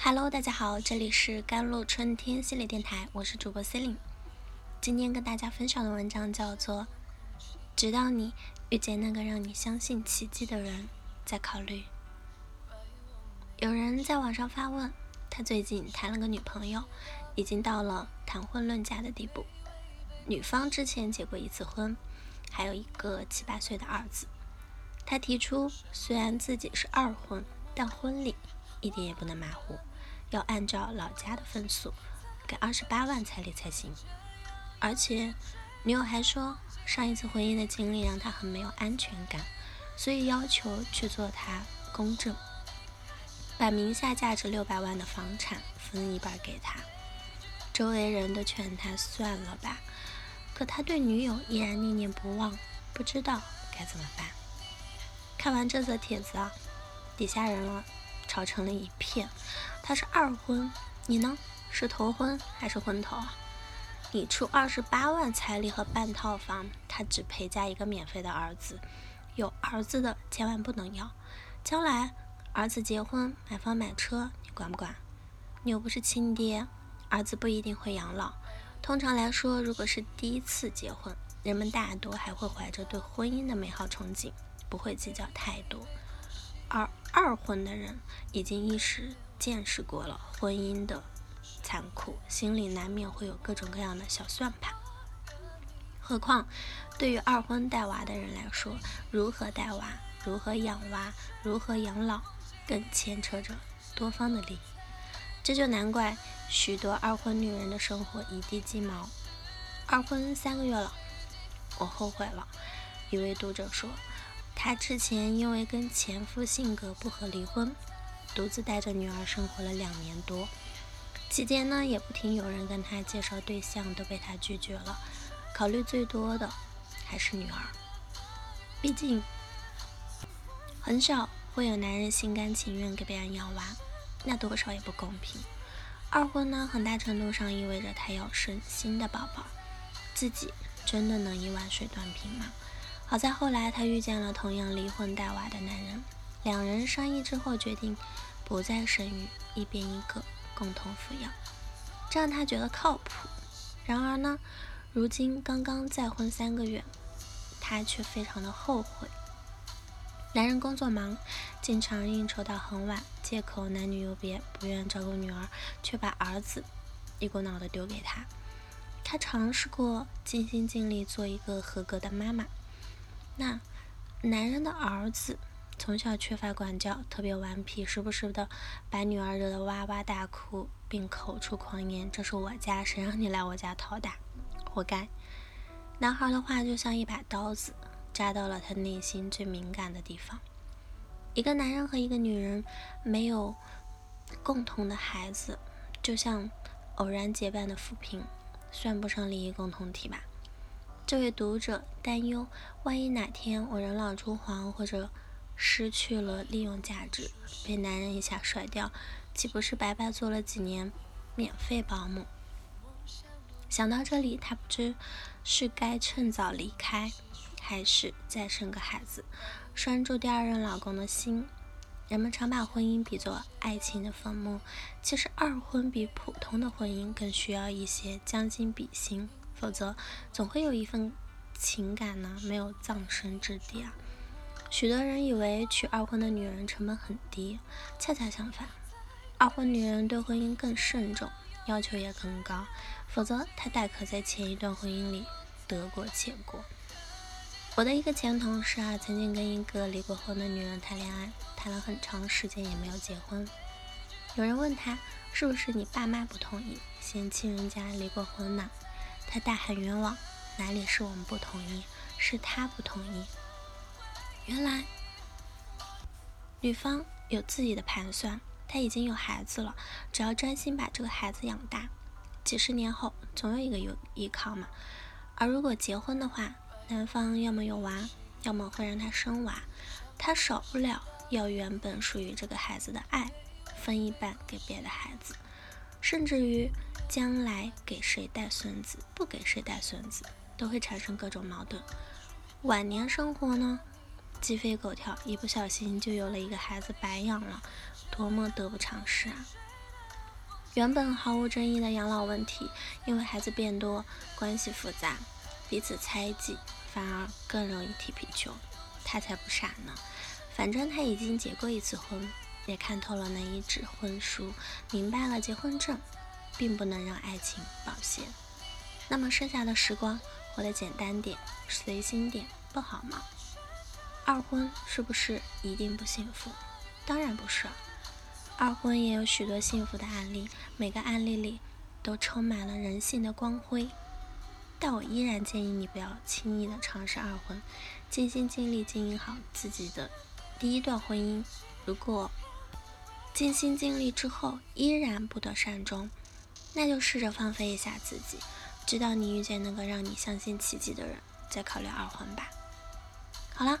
Hello，大家好，这里是甘露春天系列电台，我是主播 c e l i n e 今天跟大家分享的文章叫做《直到你遇见那个让你相信奇迹的人，再考虑》。有人在网上发问，他最近谈了个女朋友，已经到了谈婚论嫁的地步。女方之前结过一次婚，还有一个七八岁的儿子。他提出，虽然自己是二婚，但婚礼。一点也不能马虎，要按照老家的风俗，给二十八万彩礼才行。而且女友还说，上一次婚姻的经历让她很没有安全感，所以要求去做她公证，把名下价值六百万的房产分一半给他。周围人都劝他算了吧，可他对女友依然念念不忘，不知道该怎么办。看完这则帖子啊，底下人了。吵成了一片。他是二婚，你呢？是头婚还是婚头啊？你出二十八万彩礼和半套房，他只陪嫁一个免费的儿子。有儿子的千万不能要。将来儿子结婚买房买车，你管不管？你又不是亲爹，儿子不一定会养老。通常来说，如果是第一次结婚，人们大多还会怀着对婚姻的美好憧憬，不会计较太多。而二婚的人已经意识见识过了婚姻的残酷，心里难免会有各种各样的小算盘。何况对于二婚带娃的人来说，如何带娃、如何养娃、如何养老，更牵扯着多方的利益。这就难怪许多二婚女人的生活一地鸡毛。二婚三个月了，我后悔了。一位读者说。她之前因为跟前夫性格不合离婚，独自带着女儿生活了两年多，期间呢也不听有人跟她介绍对象，都被她拒绝了。考虑最多的还是女儿，毕竟很少会有男人心甘情愿给别人养娃，那多少也不公平。二婚呢，很大程度上意味着她要生新的宝宝，自己真的能一碗水端平吗？好在后来她遇见了同样离婚带娃的男人，两人商议之后决定不再生育，一边一个共同抚养，这让他觉得靠谱。然而呢，如今刚刚再婚三个月，他却非常的后悔。男人工作忙，经常应酬到很晚，借口男女有别，不愿照顾女儿，却把儿子一股脑的丢给他。他尝试过尽心尽力做一个合格的妈妈。那男人的儿子从小缺乏管教，特别顽皮，时不时的把女儿惹得哇哇大哭，并口出狂言：“这是我家，谁让你来我家讨打？活该！”男孩的话就像一把刀子，扎到了他内心最敏感的地方。一个男人和一个女人没有共同的孩子，就像偶然结伴的扶贫，算不上利益共同体吧。这位读者担忧，万一哪天我人老珠黄，或者失去了利用价值，被男人一下甩掉，岂不是白白做了几年免费保姆？想到这里，他不知是该趁早离开，还是再生个孩子，拴住第二任老公的心。人们常把婚姻比作爱情的坟墓，其实二婚比普通的婚姻更需要一些将心比心。否则，总会有一份情感呢没有葬身之地啊。许多人以为娶二婚的女人成本很低，恰恰相反，二婚女人对婚姻更慎重，要求也更高。否则，她大可在前一段婚姻里得过且过。我的一个前同事啊，曾经跟一个离过婚的女人谈恋爱，谈了很长时间也没有结婚。有人问他，是不是你爸妈不同意，嫌弃人家离过婚呢？他大喊冤枉，哪里是我们不同意，是他不同意。原来女方有自己的盘算，她已经有孩子了，只要专心把这个孩子养大，几十年后总有一个有依靠嘛。而如果结婚的话，男方要么有娃，要么会让他生娃，他少不了要原本属于这个孩子的爱分一半给别的孩子，甚至于。将来给谁带孙子，不给谁带孙子，都会产生各种矛盾。晚年生活呢，鸡飞狗跳，一不小心就有了一个孩子白养了，多么得不偿失啊！原本毫无争议的养老问题，因为孩子变多，关系复杂，彼此猜忌，反而更容易踢皮球。他才不傻呢，反正他已经结过一次婚，也看透了那一纸婚书，明白了结婚证并不能让爱情保鲜。那么剩下的时光，活得简单点，随心点，不好吗？二婚是不是一定不幸福？当然不是。二婚也有许多幸福的案例，每个案例里都充满了人性的光辉。但我依然建议你不要轻易的尝试二婚，尽心尽力经营好自己的第一段婚姻。如果尽心尽力之后依然不得善终，那就试着放飞一下自己，直到你遇见那个让你相信奇迹的人，再考虑二婚吧。好了，